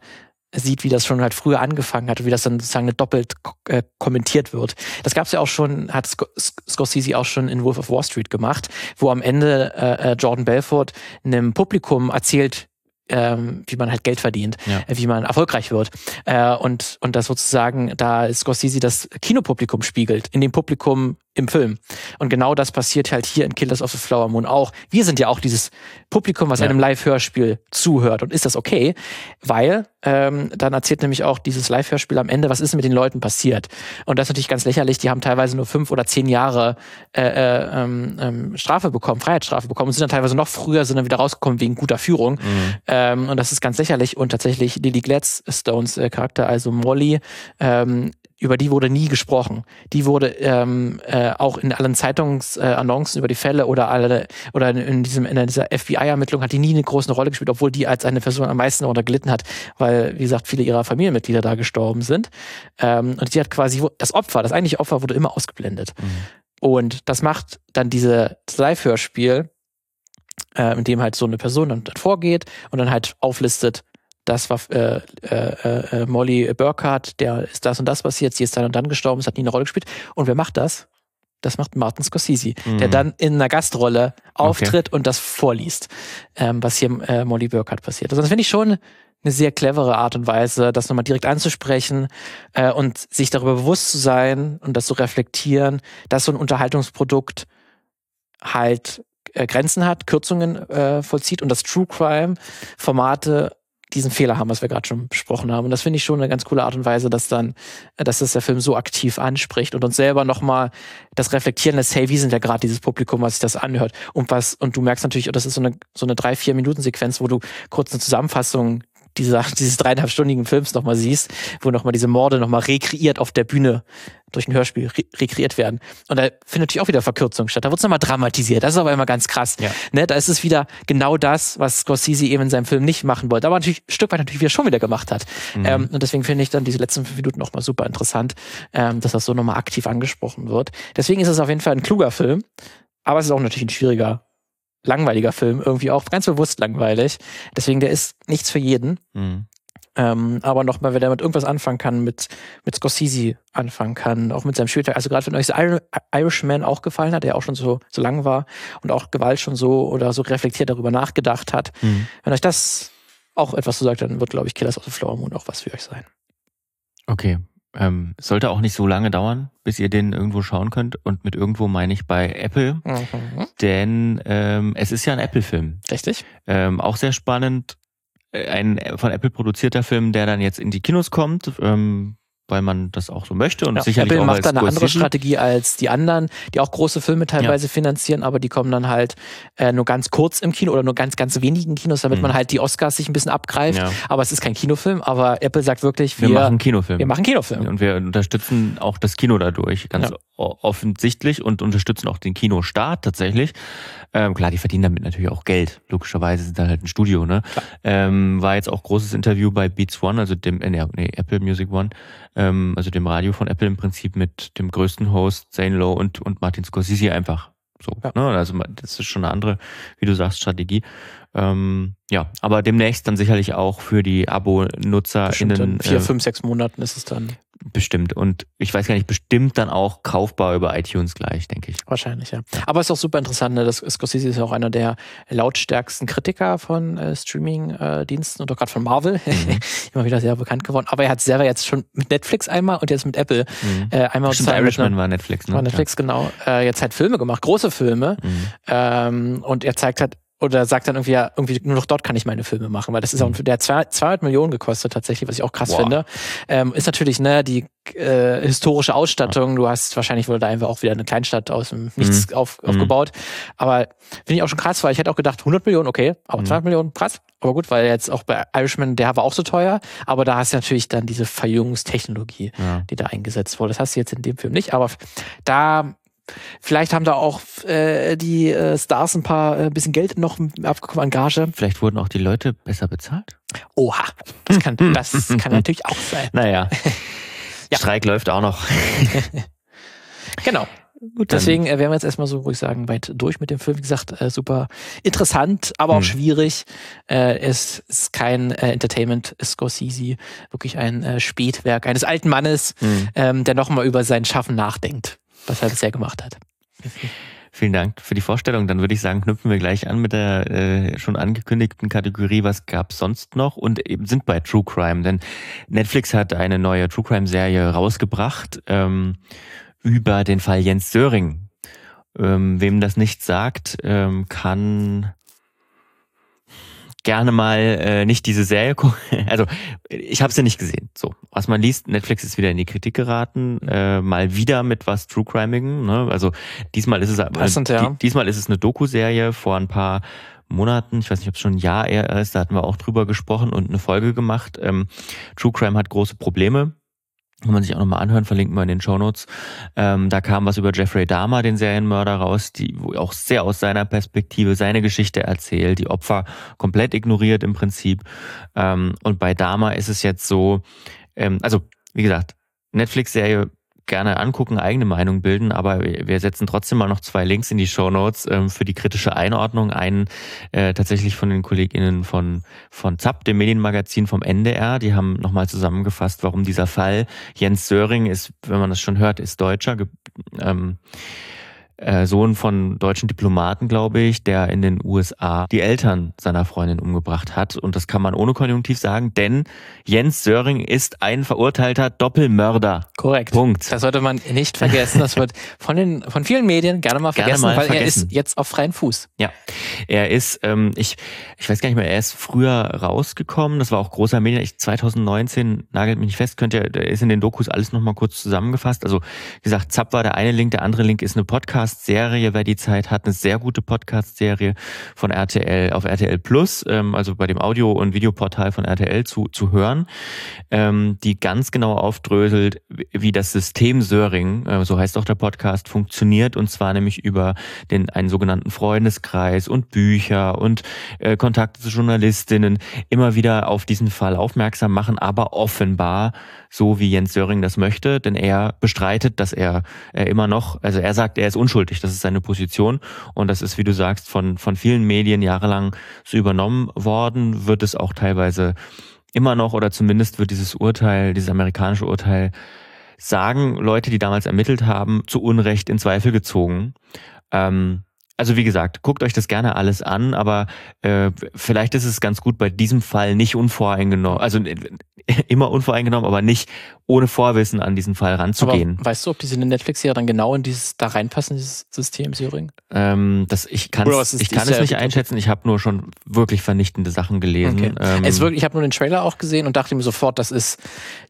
sieht, wie das schon halt früher angefangen hat und wie das dann sozusagen doppelt äh, kommentiert wird. Das gab es ja auch schon, hat Sc Sc- Scorsese auch schon in Wolf of Wall Street gemacht, wo am Ende äh, äh, Jordan Belfort einem Publikum erzählt, ähm, wie man halt Geld verdient, Ja. äh, wie man erfolgreich wird. Äh, und, und das sozusagen, da Scorsese das Kinopublikum spiegelt, in dem Publikum im Film. Und genau das passiert halt hier in Killers of the Flower Moon auch. Wir sind ja auch dieses Publikum, was Ja. einem Live-Hörspiel zuhört. Und ist das okay? Weil ähm, dann erzählt nämlich auch dieses Live-Hörspiel am Ende, was ist mit den Leuten passiert. Und das ist natürlich ganz lächerlich. Die haben teilweise nur fünf oder zehn Jahre äh, äh, ähm, ähm, Strafe bekommen, Freiheitsstrafe bekommen und sind dann teilweise noch früher, sind dann wieder rausgekommen wegen guter Führung. Mhm. Ähm, und das ist ganz lächerlich. Und tatsächlich Lily Gladstones äh, Charakter, also Molly, ähm, über die wurde nie gesprochen. Die wurde ähm, äh, auch in allen Zeitungsannoncen äh, über die Fälle oder alle oder in diesem in dieser FBI-Ermittlung hat die nie eine große Rolle gespielt, obwohl die als eine Person am meisten darunter gelitten hat, weil wie gesagt viele ihrer Familienmitglieder da gestorben sind. Ähm, und sie hat quasi das Opfer, das eigentliche Opfer wurde immer ausgeblendet. Mhm. Und das macht dann diese Live-Hörspiel, äh, in dem halt so eine Person dann, dann vorgeht und dann halt auflistet, das war äh, äh, äh, Molly Burkhardt, der ist das und das passiert, sie ist dann und dann gestorben, es hat nie eine Rolle gespielt. Und wer macht das? Das macht Martin Scorsese, der Mhm. dann in einer Gastrolle auftritt und das vorliest, ähm, was hier äh, Molly Burkhardt passiert. Also das finde ich schon eine sehr clevere Art und Weise, das nochmal direkt anzusprechen äh, und sich darüber bewusst zu sein und das zu reflektieren, dass so ein Unterhaltungsprodukt halt äh, Grenzen hat, Kürzungen äh, vollzieht und dass True Crime Formate diesen Fehler haben, was wir gerade schon besprochen haben. Und das finde ich schon eine ganz coole Art und Weise, dass dann, äh, dass das der Film so aktiv anspricht und uns selber nochmal das reflektieren lässt, hey, wie sind ja gerade dieses Publikum, was sich das anhört und was, und du merkst natürlich, das ist so eine, so eine drei, vier Minuten Sequenz, wo du kurz eine Zusammenfassung dieser, dieses dreieinhalbstündigen Films nochmal siehst, wo nochmal diese Morde nochmal rekreiert auf der Bühne durch ein Hörspiel re rekreiert werden. Und da findet natürlich auch wieder Verkürzung statt. Da wird es nochmal dramatisiert. Das ist aber immer ganz krass. Ja. Ne, da ist es wieder genau das, was Scorsese eben in seinem Film nicht machen wollte, aber natürlich ein Stück weit natürlich wieder schon wieder gemacht hat. Mhm. Ähm, und deswegen finde ich dann diese letzten fünf Minuten nochmal super interessant, ähm, dass das so nochmal aktiv angesprochen wird. Deswegen ist es auf jeden Fall ein kluger Film, aber es ist auch natürlich ein schwieriger, langweiliger Film, irgendwie auch ganz bewusst langweilig. Deswegen, der ist nichts für jeden. Mhm. Ähm, aber nochmal, wer damit irgendwas anfangen kann, mit, mit Scorsese anfangen kann, auch mit seinem Spieltag, also gerade wenn euch The Ir- Irishman auch gefallen hat, der auch schon so, so lang war und auch Gewalt schon so oder so reflektiert darüber nachgedacht hat, Mhm. wenn euch das auch etwas so sagt, dann wird, glaube ich, Killers of the Flower Moon auch was für euch sein. Okay. Ähm, sollte auch nicht so lange dauern, bis ihr den irgendwo schauen könnt. Und mit irgendwo meine ich bei Apple, Mhm. denn ähm, es ist ja ein Apple-Film. Richtig? Ähm, auch sehr spannend. Ein von Apple produzierter Film, der dann jetzt in die Kinos kommt. Ähm, weil man das auch so möchte und ja, sicherlich Apple auch macht dann eine andere Strategie als die anderen, die auch große Filme teilweise ja. finanzieren, aber die kommen dann halt äh, nur ganz kurz im Kino oder nur ganz ganz wenigen Kinos, damit mhm. man halt die Oscars sich ein bisschen abgreift. Ja. Aber es ist kein Kinofilm, aber Apple sagt wirklich, wir, wir machen Kinofilm. Wir machen Kinofilm und wir unterstützen auch das Kino dadurch ganz offensichtlich und unterstützen auch den Kinostart tatsächlich. Ähm, klar, die verdienen damit natürlich auch Geld. Logischerweise sind da halt ein Studio, ne? Ähm, war jetzt auch großes Interview bei Beats One, also dem, äh, nee, Apple Music One, ähm, also dem Radio von Apple im Prinzip mit dem größten Host, Zane Lowe und, und Martin Scorsese einfach. So, ja. ne? Also das ist schon eine andere, wie du sagst, Strategie. Ähm, ja, aber demnächst dann sicherlich auch für die Abo-Nutzer in vier, äh, fünf, sechs Monaten ist es dann. Bestimmt. Und ich weiß gar nicht, bestimmt dann auch kaufbar über iTunes gleich, denke ich. Wahrscheinlich, ja. Aber es ist auch super interessant, ne? Das Scorsese ist ja auch einer der lautstärksten Kritiker von äh, Streaming-Diensten und auch gerade von Marvel. Mhm. Immer wieder sehr bekannt geworden. Aber er hat selber jetzt schon mit Netflix einmal und jetzt mit Apple mhm. äh, einmal Stimmt, Irishman war Netflix, ne? War Netflix, ja. genau. Äh, jetzt halt Filme gemacht, große Filme. Mhm. Ähm, und er zeigt halt oder sagt dann irgendwie, ja, irgendwie nur noch dort kann ich meine Filme machen, weil das ist auch, mhm. der hat 200 Millionen gekostet tatsächlich, was ich auch krass wow. finde. Ähm, ist natürlich, ne, die äh, historische Ausstattung, du hast wahrscheinlich wurde da einfach auch wieder eine Kleinstadt aus dem Nichts mhm. auf, mhm. aufgebaut, aber finde ich auch schon krass, weil ich hätte auch gedacht, 100 Millionen, okay, aber mhm. 200 Millionen, krass, aber gut, weil jetzt auch bei Irishman, der war auch so teuer, aber da hast du natürlich dann diese Verjüngungstechnologie, ja. die da eingesetzt wurde. Das hast du jetzt in dem Film nicht, aber da Vielleicht haben da auch äh, die äh, Stars ein paar äh, bisschen Geld noch abgekommen an Gage. Vielleicht wurden auch die Leute besser bezahlt. Oha, das kann, das kann natürlich auch sein. Naja, ja. Streik läuft auch noch. genau. Gut, Deswegen äh, wären wir jetzt erstmal so, wo ich sagen, weit durch mit dem Film. Wie gesagt, äh, super interessant, aber auch hm. schwierig. Äh, es ist kein äh, Entertainment Scorsese, wirklich ein äh, Spätwerk eines alten Mannes, hm. ähm, der nochmal über sein Schaffen nachdenkt was er bisher gemacht hat. Vielen Dank für die Vorstellung. Dann würde ich sagen, knüpfen wir gleich an mit der äh, schon angekündigten Kategorie, was gab es sonst noch? Und eben sind bei True Crime, denn Netflix hat eine neue True Crime Serie rausgebracht ähm, über den Fall Jens Söring. Ähm, wem das nicht sagt, ähm, kann gerne mal äh, nicht diese Serie gucken. Also ich habe sie nicht gesehen. So, was man liest, Netflix ist wieder in die Kritik geraten, äh, mal wieder mit was True Criming. Ne? Also diesmal ist es Passend, ja. diesmal ist es eine Doku-Serie vor ein paar Monaten, ich weiß nicht, ob es schon ein Jahr eher ist, da hatten wir auch drüber gesprochen und eine Folge gemacht. Ähm, True Crime hat große Probleme kann man sich auch nochmal anhören, verlinken wir in den Shownotes. Ähm, da kam was über Jeffrey Dahmer, den Serienmörder, raus, die wo auch sehr aus seiner Perspektive seine Geschichte erzählt, die Opfer komplett ignoriert im Prinzip. Ähm, und bei Dahmer ist es jetzt so, ähm, also wie gesagt, Netflix-Serie gerne angucken, eigene Meinung bilden, aber wir setzen trotzdem mal noch zwei Links in die Show Notes ähm, für die kritische Einordnung. Einen äh, tatsächlich von den KollegInnen von, von ZAP, dem Medienmagazin vom NDR. Die haben nochmal zusammengefasst, warum dieser Fall Jens Söring ist, wenn man das schon hört, ist Deutscher. Ähm, äh, Sohn von deutschen Diplomaten, glaube ich, der in den USA die Eltern seiner Freundin umgebracht hat. Und das kann man ohne Konjunktiv sagen, denn Jens Söring ist ein verurteilter Doppelmörder. Korrekt. Punkt. Das sollte man nicht vergessen. Das wird von den von vielen Medien gerne mal vergessen, gerne mal weil vergessen. er ist jetzt auf freien Fuß. Ja, er ist, ähm, ich, ich weiß gar nicht mehr, er ist früher rausgekommen. Das war auch großer Medien. Ich 2019 nagelt mich nicht fest, könnt ihr, der ist in den Dokus alles nochmal kurz zusammengefasst. Also wie gesagt, Zapp war der eine Link, der andere Link ist eine Podcast Podcast-Serie, wer die Zeit hat, eine sehr gute Podcast-Serie von RTL auf RTL Plus, ähm, also bei dem Audio- und Videoportal von RTL zu, zu hören, ähm, die ganz genau aufdröselt, wie das System Söring, äh, so heißt auch der Podcast, funktioniert und zwar nämlich über den einen sogenannten Freundeskreis und Bücher und äh, Kontakte zu Journalistinnen immer wieder auf diesen Fall aufmerksam machen, aber offenbar so wie Jens Söring das möchte, denn er bestreitet, dass er, er immer noch, also er sagt, er ist unschuldig, das ist seine Position und das ist, wie du sagst, von, von vielen Medien jahrelang so übernommen worden, wird es auch teilweise immer noch oder zumindest wird dieses Urteil, dieses amerikanische Urteil sagen Leute, die damals ermittelt haben, zu Unrecht in Zweifel gezogen. Ähm, also wie gesagt, guckt euch das gerne alles an, aber äh, vielleicht ist es ganz gut bei diesem Fall nicht unvoreingenommen, also äh, immer unvoreingenommen, aber nicht ohne Vorwissen an diesen Fall ranzugehen. Aber weißt du, ob diese Netflix-Serie dann genau in dieses da reinpassen, dieses System Syring? Ähm, das, ich kann es ich kann es nicht einschätzen. Ich habe nur schon wirklich vernichtende Sachen gelesen. Okay. Ähm, es wirklich, ich habe nur den Trailer auch gesehen und dachte mir sofort, das ist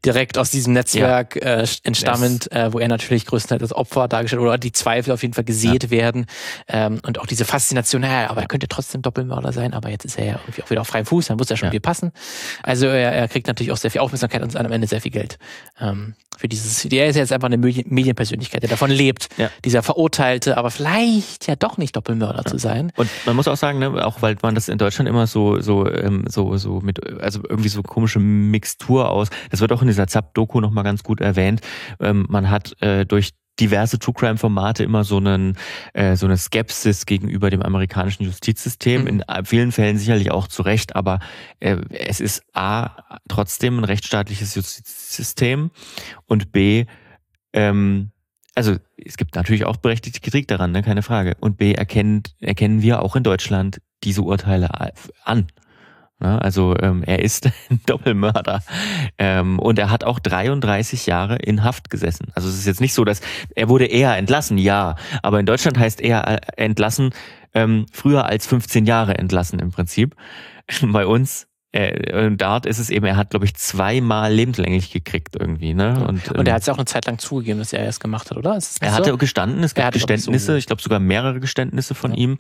direkt aus diesem Netzwerk ja. äh, entstammend, äh, wo er natürlich größtenteils als Opfer dargestellt oder die Zweifel auf jeden Fall gesät ja. werden ähm, und auch diese Faszination, naja, aber er könnte trotzdem Doppelmörder sein, aber jetzt ist er ja irgendwie auch wieder auf freiem Fuß, dann muss er schon ja. viel passen. Also er, er kriegt natürlich auch sehr viel Aufmerksamkeit und am Ende sehr viel Geld ähm, für dieses. Der ist jetzt einfach eine Medienpersönlichkeit, der davon lebt, ja. dieser verurteilte, aber vielleicht ja doch nicht Doppelmörder ja. zu sein. Und man muss auch sagen, ne, auch weil man das in Deutschland immer so so ähm, so so mit also irgendwie so komische Mixtur aus. Das wird auch in dieser Zap-Doku noch mal ganz gut erwähnt. Ähm, man hat äh, durch diverse True Crime Formate immer so einen äh, so eine Skepsis gegenüber dem amerikanischen Justizsystem. Mhm. In vielen Fällen sicherlich auch zu Recht, aber äh, es ist a trotzdem ein rechtsstaatliches Justizsystem und b ähm, also es gibt natürlich auch berechtigte Kritik daran, ne, keine Frage. Und B erkennt, erkennen wir auch in Deutschland diese Urteile an. Ne? Also ähm, er ist ein Doppelmörder ähm, und er hat auch 33 Jahre in Haft gesessen. Also es ist jetzt nicht so, dass er wurde eher entlassen, ja, aber in Deutschland heißt er äh, entlassen ähm, früher als 15 Jahre entlassen im Prinzip. Bei uns äh, dort ist es eben, er hat, glaube ich, zweimal lebenslänglich gekriegt irgendwie. Ne? Und, und er ähm, hat es ja auch eine Zeit lang zugegeben, dass er es gemacht hat, oder? er hatte so? gestanden, es gab Geständnisse, ich glaube sogar mehrere Geständnisse von ja. ihm.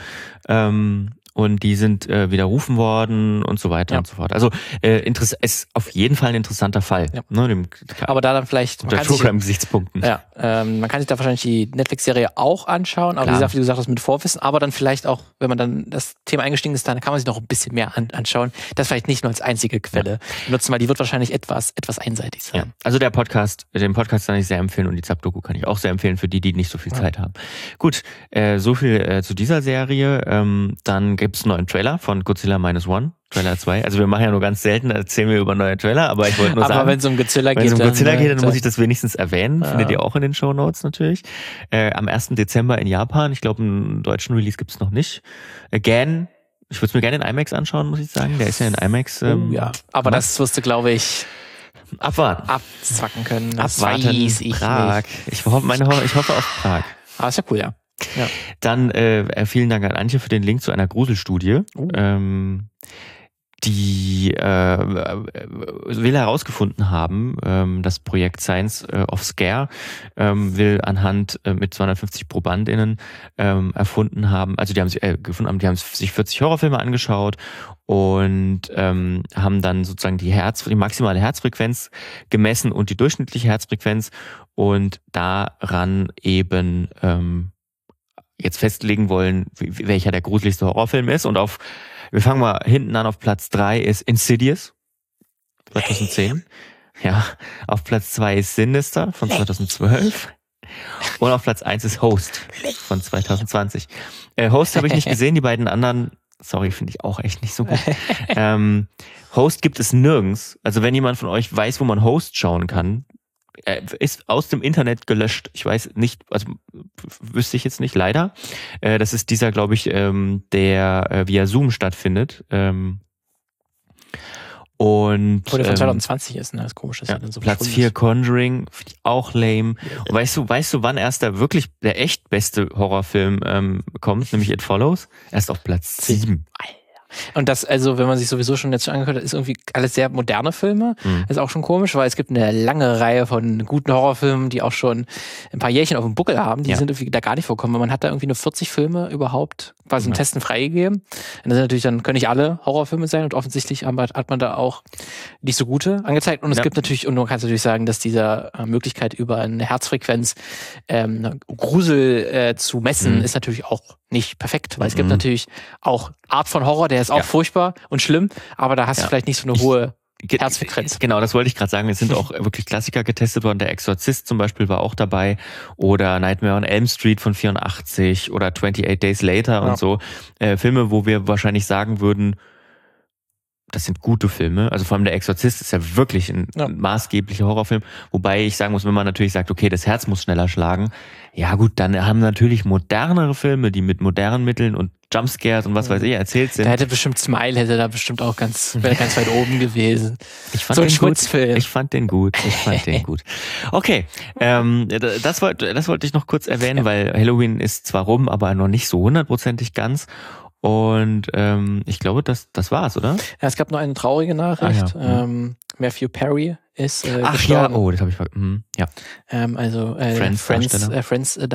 Ähm, und die sind äh, widerrufen worden und so weiter ja. und so fort. Also äh, ist auf jeden Fall ein interessanter Fall. Ja. Ne, dem, aber da dann vielleicht unter Programm-Gesichtspunkten. Ja, ähm, man kann sich da wahrscheinlich die Netflix-Serie auch anschauen, aber Klar. wie gesagt, wie du gesagt hast, mit Vorwissen, aber dann vielleicht auch, wenn man dann das Thema eingestiegen ist, dann kann man sich noch ein bisschen mehr an, anschauen. Das vielleicht nicht nur als einzige Quelle ja. nutzen, weil die wird wahrscheinlich etwas, etwas einseitig sein. Ja. Also der Podcast, den Podcast kann ich sehr empfehlen und die Zap-Doku kann ich auch sehr empfehlen für die, die nicht so viel Zeit haben. Gut, äh, so viel äh, zu dieser Serie. Ähm, dann gibt's einen neuen Trailer von Godzilla Minus One. Trailer 2. Also wir machen ja nur ganz selten, erzählen wir über neue Trailer, aber ich wollte nur aber sagen. Aber wenn es um Godzilla geht, wenn es um Godzilla dann, geht, dann muss ich das wenigstens erwähnen. Ja. Findet ihr auch in den Show Notes natürlich. Äh, am 1. Dezember in Japan. Ich glaube, einen deutschen Release gibt es noch nicht. Again, ich würde es mir gerne in IMAX anschauen, muss ich sagen. Der ist ja in IMAX. Oh ähm, oh, ja, aber das wirst du, glaube ich, abwarten. Abzwacken können. Das Abwarten. Weiß ich Prag. Nicht. Ich, hoffe, meine, ich hoffe auf Prag. Aber ist ja cool, ja. Ja. Dann äh, vielen Dank an Antje für den Link zu einer Gruselstudie. Oh. Ähm, die äh, will herausgefunden haben, ähm, das Projekt Science äh, of Scare ähm, will anhand äh, mit 250 ProbandInnen ähm, erfunden haben, also die haben sich äh, gefunden haben, die haben sich 40 Horrorfilme angeschaut und ähm, haben dann sozusagen die Herz, die maximale Herzfrequenz gemessen und die durchschnittliche Herzfrequenz und daran eben ähm, jetzt festlegen wollen, welcher der gruseligste Horrorfilm ist. Und auf, wir fangen mal hinten an, auf Platz drei ist Insidious, 2010. Ja, auf Platz zwei ist Sinister von 2012. Und auf Platz eins ist Host von 2020. Äh, Host habe ich nicht gesehen, die beiden anderen, sorry, finde ich auch echt nicht so gut. Ähm, Host gibt es nirgends. Also wenn jemand von euch weiß, wo man Host schauen kann, er ist aus dem Internet gelöscht. Ich weiß nicht, also wüsste ich jetzt nicht, leider. Äh, das ist dieser, glaube ich, ähm, der äh, via Zoom stattfindet. Ähm, und Wo der von 2020 ähm, ist, ne? Das ist komisch, dass ja, so Platz 4 Conjuring, finde ich auch lame. Und weißt du, weißt du, wann erst der wirklich der echt beste Horrorfilm ähm, kommt, nämlich It Follows? Erst auf Platz 7. Alter. Und das, also, wenn man sich sowieso schon jetzt schon angehört hat, ist irgendwie alles sehr moderne Filme. Mhm. Ist auch schon komisch, weil es gibt eine lange Reihe von guten Horrorfilmen, die auch schon ein paar Jährchen auf dem Buckel haben. Die ja. sind irgendwie da gar nicht vorkommen. Man hat da irgendwie nur 40 Filme überhaupt quasi im ja. Testen freigegeben. Und das sind natürlich dann können nicht alle Horrorfilme sein und offensichtlich hat man da auch nicht so gute angezeigt. Und es ja. gibt natürlich, und man kann natürlich sagen, dass diese äh, Möglichkeit über eine Herzfrequenz ähm, Grusel äh, zu messen, mhm. ist natürlich auch nicht perfekt, weil es gibt mhm. natürlich auch Art von Horror, der ist auch ja. furchtbar und schlimm, aber da hast ja. du vielleicht nicht so eine hohe Herzfrequenz. Genau, das wollte ich gerade sagen. Es sind auch wirklich Klassiker getestet worden. Der Exorzist zum Beispiel war auch dabei oder Nightmare on Elm Street von 84 oder 28 Days Later ja. und so. Äh, Filme, wo wir wahrscheinlich sagen würden, das sind gute Filme. Also vor allem der Exorzist ist ja wirklich ein Ja. maßgeblicher Horrorfilm. Wobei ich sagen muss, wenn man natürlich sagt, okay, das Herz muss schneller schlagen, ja gut, dann haben natürlich modernere Filme, die mit modernen Mitteln und Jumpscares und was weiß ich erzählt sind. Da hätte bestimmt Smile, hätte da bestimmt auch ganz, wäre ganz weit oben gewesen. Ich fand So ein gut. Schmutzfilm. Ich fand den gut. Ich fand den gut. Okay, ähm, das wollte das wollte ich noch kurz erwähnen, weil Halloween ist zwar rum, aber noch nicht so hundertprozentig ganz. Und ähm, ich glaube, das das war's, oder? Ja, es gab noch eine traurige Nachricht. Ah, ja. ähm, Matthew Perry ist äh, Ach gestorben. ja, oh, das habe ich ver mhm, ja. Ähm, also äh, Friends Friends, äh, Friends äh,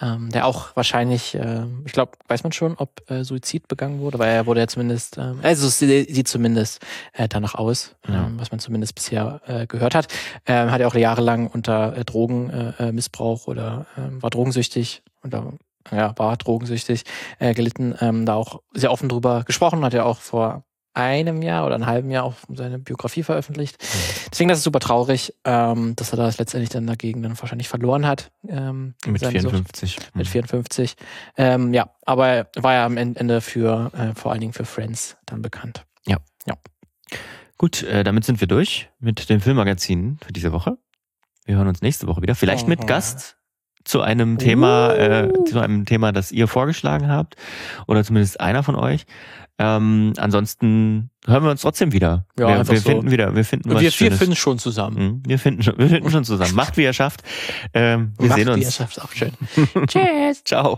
ähm, der auch wahrscheinlich, äh, ich glaube, weiß man schon, ob äh, Suizid begangen wurde, weil er wurde ja zumindest, ähm, also es sieht sieht zumindest äh, danach aus, Ja. ähm, was man zumindest bisher äh, gehört hat. Ähm, hat er auch jahrelang unter äh, Drogenmissbrauch äh, Missbrauch oder ähm, war drogensüchtig oder ja, war drogensüchtig äh, gelitten, ähm, da auch sehr offen drüber gesprochen, hat er auch vor einem Jahr oder einem halben Jahr auch seine Biografie veröffentlicht. Deswegen das ist super traurig, ähm, dass er das letztendlich dann dagegen dann wahrscheinlich verloren hat. Ähm, Mit seine Sucht. 54. Mit Mhm. 54. Ähm, ja, aber er war ja am Ende für, äh, vor allen Dingen für Friends dann bekannt. Gut, äh, damit sind wir durch mit dem Filmmagazin für diese Woche. Wir hören uns nächste Woche wieder. Vielleicht mit Oh. Gast zu einem Thema, äh, zu einem Thema, das ihr vorgeschlagen habt. Oder zumindest einer von euch. Ähm, ansonsten hören wir uns trotzdem wieder. Ja, wir wir so. finden wieder, wir finden was wir, wir finden schon zusammen. Mhm, wir finden schon, wir finden schon zusammen. Macht wie ihr schafft. Ähm, wir Macht sehen uns. Herrschaft auch schön. Tschüss. Ciao.